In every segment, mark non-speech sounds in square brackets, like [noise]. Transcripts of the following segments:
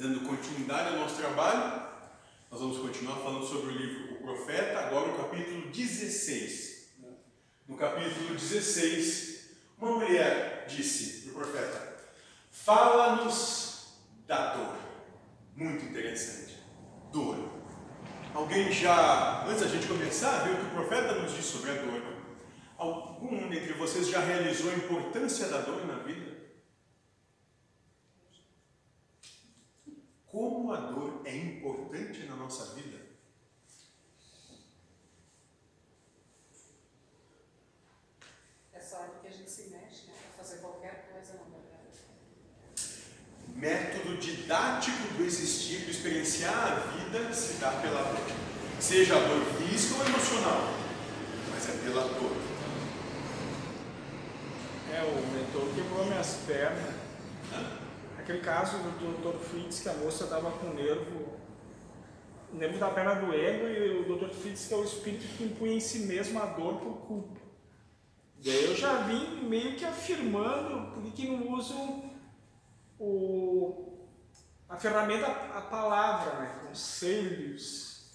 Dando continuidade ao nosso trabalho, nós vamos continuar falando sobre o livro O Profeta, agora o capítulo 16. No capítulo 16, uma mulher disse para o profeta: Fala-nos da dor. Muito interessante. Dor. Alguém já, antes da gente começar, viu o que o profeta nos diz sobre a dor? Algum entre vocês já realizou a importância da dor na vida? Como a dor é importante na nossa vida? Essa hora que a gente se mexe, né? Para fazer qualquer coisa na verdade. Método didático do existir, do experienciar a vida, se dá pela dor. Seja a dor física ou emocional, mas é pela dor. É, o mentor quebrou minhas pernas. Aquele caso do Dr. Fritz, que a moça estava com o nervo, o nervo da perna doendo, e o Dr. Fritz, que é o espírito que impõe em si mesmo a dor por culpa. Daí eu já vim meio que afirmando por que não usam o, a ferramenta, a palavra, né? Conselhos.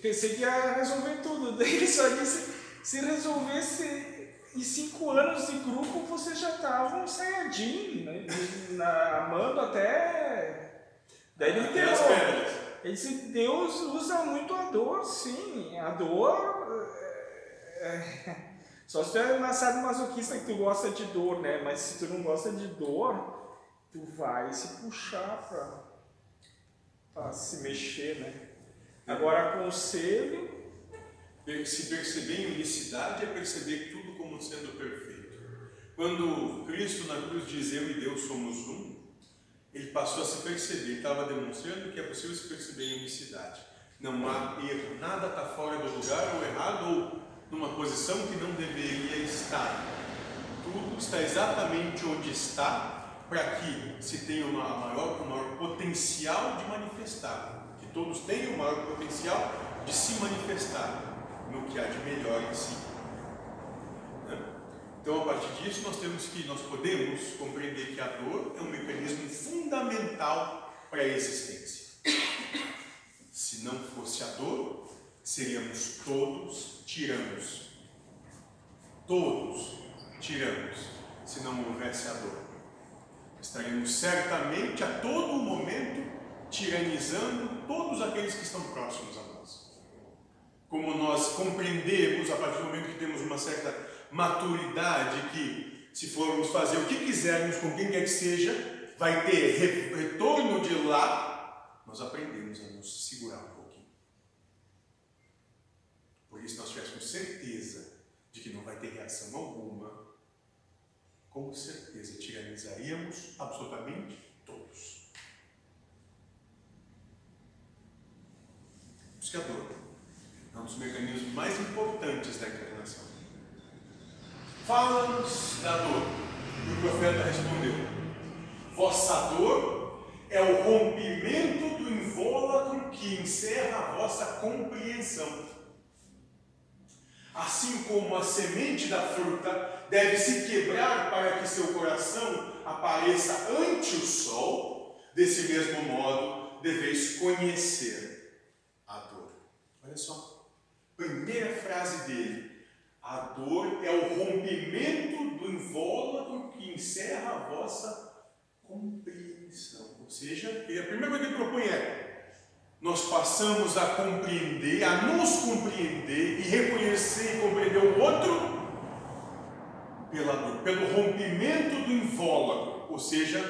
Pensei que ia resolver tudo. [laughs] Daí ele só disse, se resolvesse em cinco anos de grupo, vocês já estavam saiyajin, né? Na, amando até... Daí ele Até as pedras. Ele disse, Deus usa muito a dor, sim. A dor... é, [laughs] só se tu é uma sabe masoquista que tu gosta de dor, né? Mas se tu não gosta de dor, tu vai se puxar pra, pra se mexer, né? Agora, conselho... Se perceber em unicidade é perceber tudo sendo perfeito. Quando Cristo na cruz diz eu e Deus somos um, ele passou a se perceber, estava demonstrando que é possível se perceber em unicidade. Não há erro, nada está fora do lugar ou errado ou numa posição que não deveria estar. Tudo está exatamente onde está para que se tenha uma maior, um maior potencial de manifestar. Que todos tenham o maior potencial de se manifestar no que há de melhor em si. Então, a partir disso, nós temos que, nós podemos compreender que a dor é um mecanismo fundamental para a existência. Se não fosse a dor, seríamos todos tiranos. Todos tiranos, se não houvesse a dor. Estaremos certamente a todo momento tiranizando todos aqueles que estão próximos a nós. Como nós compreendemos a partir do momento que temos uma certa maturidade que se formos fazer o que quisermos com quem quer que seja, vai ter re- retorno de lá, nós aprendemos a nos segurar um pouquinho. Por isso nós tivéssemos certeza de que não vai ter reação alguma, com certeza tiranizaríamos absolutamente todos. Por isso que a dor é um dos mecanismos mais importantes da encarnação. Fala-nos da dor. E o profeta respondeu: Vossa dor é o rompimento do invólucro que encerra a vossa compreensão. Assim como a semente da fruta deve se quebrar para que seu coração apareça ante o sol, desse mesmo modo deveis conhecer a dor. Olha só, primeira frase dele: a dor é o rompimento do invólucro que encerra a vossa compreensão. Ou seja, a primeira coisa que ele propõe é nós passamos a compreender, a nos compreender e reconhecer e compreender o outro pela dor, pelo rompimento do invólucro, ou seja,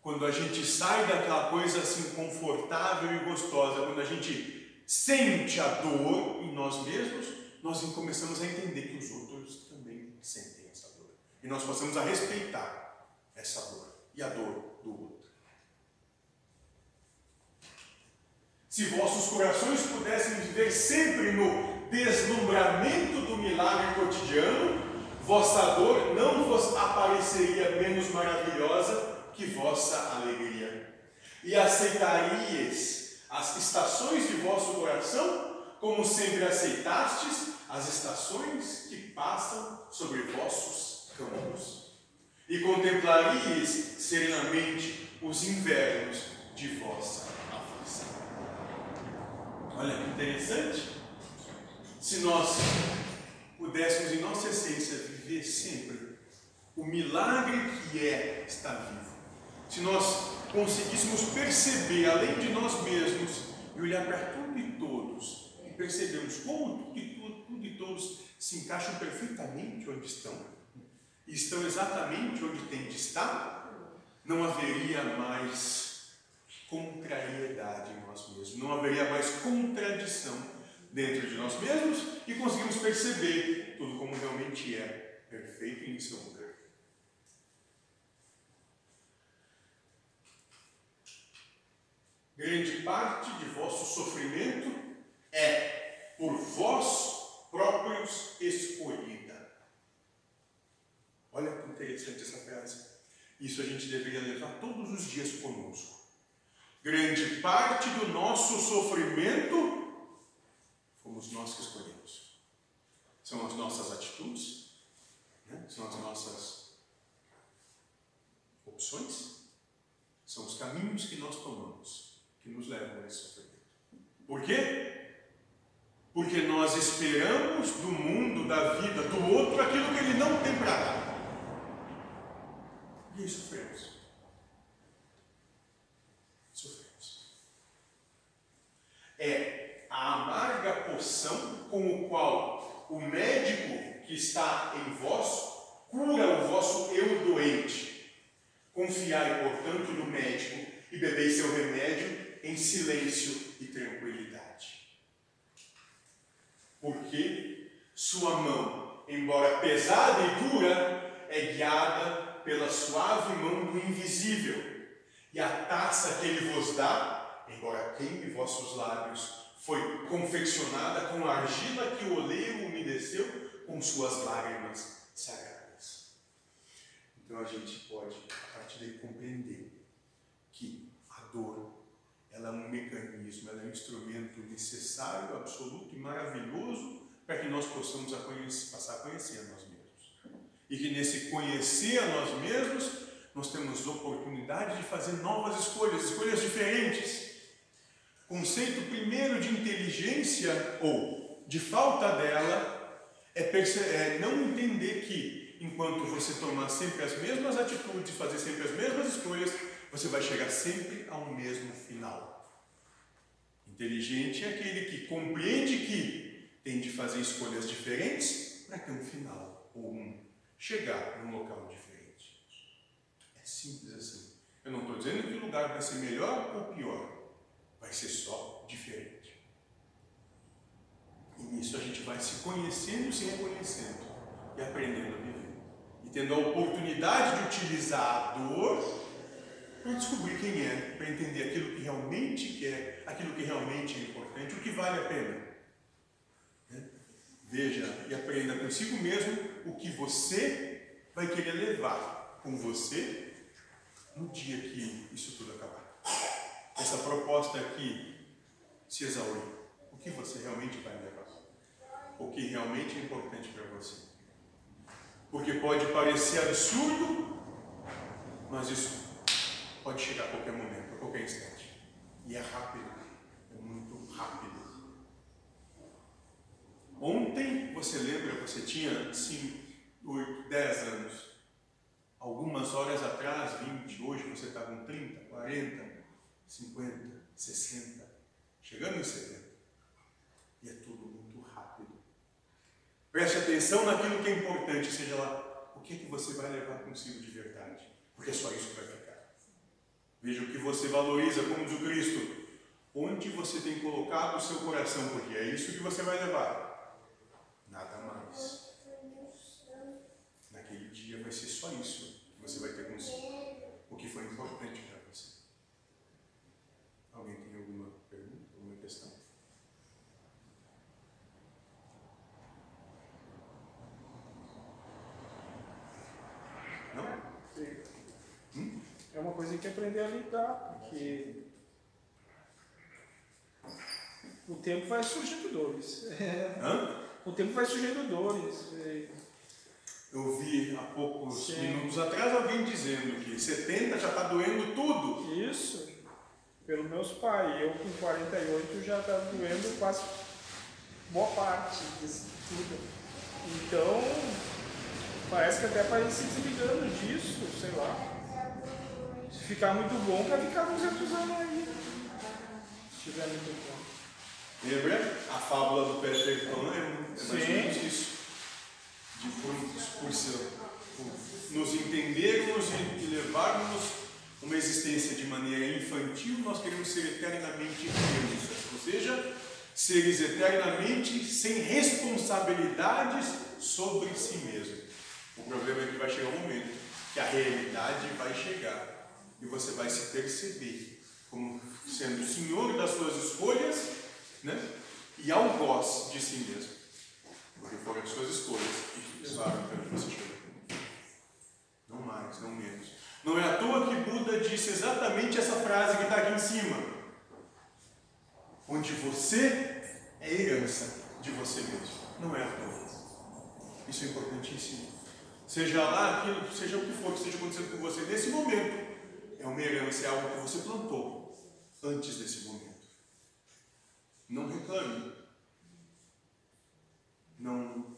quando a gente sai daquela coisa assim confortável e gostosa, quando a gente sente a dor em nós mesmos, nós começamos a entender que os outros também sentem essa dor. E nós passamos a respeitar essa dor e a dor do outro. Se vossos corações pudessem viver sempre no deslumbramento do milagre cotidiano, vossa dor não vos apareceria menos maravilhosa que vossa alegria. E aceitarias as estações de vosso coração, como sempre aceitastes as estações que passam sobre vossos caminhos. E contemplarias serenamente os invernos de vossa aflição. Olha que interessante. Se nós pudéssemos, em nossa essência, viver sempre o milagre que é estar vivo, se nós conseguíssemos perceber, além de nós mesmos, e olhar para tudo e todos, percebermos como tudo e, tudo, tudo e todos se encaixam perfeitamente onde estão, e estão exatamente onde tem de estar, não haveria mais contrariedade em nós mesmos, não haveria mais contradição dentro de nós mesmos e conseguimos perceber tudo como realmente é, perfeito em seu lugar. Grande parte de vosso sofrimento é por vós próprios escolhida. Olha que interessante essa frase. Isso a gente deveria levar todos os dias conosco. Grande parte do nosso sofrimento fomos nós que escolhemos. São as nossas atitudes, né? são as nossas opções, são os caminhos que nós tomamos que nos levam a esse sofrimento. Por quê? Porque nós esperamos do mundo, da vida, do outro, aquilo que ele não tem para dar. E aí sofremos. Sofremos. É a amarga poção com o qual o médico que está em vós cura o vosso eu doente. Confiai, portanto, no médico e bebei seu remédio em silêncio e tranquilidade. Porque sua mão, embora pesada e dura, é guiada pela suave mão do invisível. E a taça que ele vos dá, embora queime vossos lábios, foi confeccionada com a argila que o oleiro umedeceu com suas lágrimas sagradas. Então a gente pode, a partir daí, compreender que a dor ela é um mecanismo, ela é um instrumento necessário, absoluto e maravilhoso para que nós possamos a conhecer, passar a conhecer a nós mesmos. E que nesse conhecer a nós mesmos, nós temos oportunidade de fazer novas escolhas, escolhas diferentes. Conceito primeiro de inteligência ou de falta dela é, é não entender que enquanto você tomar sempre as mesmas atitudes, fazer sempre as mesmas escolhas, você vai chegar sempre ao mesmo final. Inteligente é aquele que compreende que tem de fazer escolhas diferentes para ter um final, ou um chegar num local diferente. É simples assim. Eu não estou dizendo que o lugar vai ser melhor ou pior, vai ser só diferente. E nisso a gente vai se conhecendo, se reconhecendo e aprendendo a viver. E tendo a oportunidade de utilizar a dor para descobrir quem é, para entender aquilo que realmente quer, aquilo que realmente é importante, o que vale a pena. Né? Veja e aprenda consigo mesmo o que você vai querer levar com você no dia que isso tudo acabar. Essa proposta aqui se exauriu. O que você realmente vai levar? O que realmente é importante para você? Porque pode parecer absurdo, mas isso pode chegar a qualquer momento, a qualquer instante. E é rápido, é muito rápido. Ontem, você lembra, você tinha 5, 8, 10 anos. Algumas horas atrás, 20, hoje você está com 30, 40, 50, 60, chegando em 70. E é tudo muito rápido. Preste atenção naquilo que é importante, seja lá o que, é que você vai levar consigo de verdade, porque é só isso que vai ficar. Veja o que você valoriza, como diz o Cristo. Onde você tem colocado o seu coração, porque é isso que você vai levar. Nada mais. Naquele dia vai ser só isso que você vai ter consigo. O que foi importante para você. Alguém tem alguma pergunta, alguma questão? Não? É uma coisa que aprender a lidar, porque o tempo vai surgindo dores. [laughs] É, o tempo vai surgindo dores. Eu vi há poucos Sim. minutos atrás alguém dizendo que 70 já está doendo tudo. Isso, pelos meus pais. Eu com 48 já tá doendo quase boa parte disso tudo. Então, parece que até para ir se desligando disso, sei lá. Se ficar muito bom, vai ficar 200 anos aí. Se estiver muito bom. Lembra? A fábula do Pan é, é mais ou menos isso. De por, por, nos entendermos e, e levarmos uma existência de maneira infantil, nós queremos ser eternamente felizes. Ou seja, seres eternamente sem responsabilidades sobre si mesmo. O problema é que vai chegar um momento que a realidade vai chegar e você vai se perceber como sendo senhor das suas escolhas né? e algoz de si mesmo. Porque foram as suas escolhas que levaram para você chegou. Não mais, não menos. Não é à toa que Buda disse exatamente essa frase que está aqui em cima. Onde você é herança de você mesmo. Não é à toa. Isso é importantíssimo. Seja lá aquilo, seja o que for que esteja acontecendo com você nesse momento, é uma herança, é algo que você plantou antes desse momento. Não reclame. Não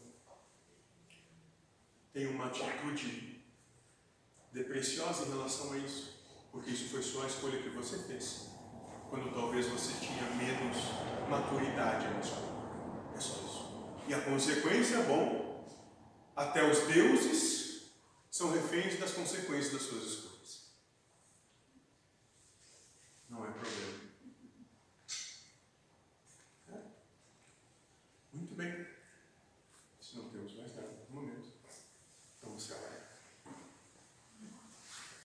tenha uma atitude depreciosa em relação a isso, porque isso foi só a escolha que você fez, quando talvez você tinha menos maturidade emocional. É só isso. E a consequência, bom, até os deuses são reféns das consequências das suas escolhas.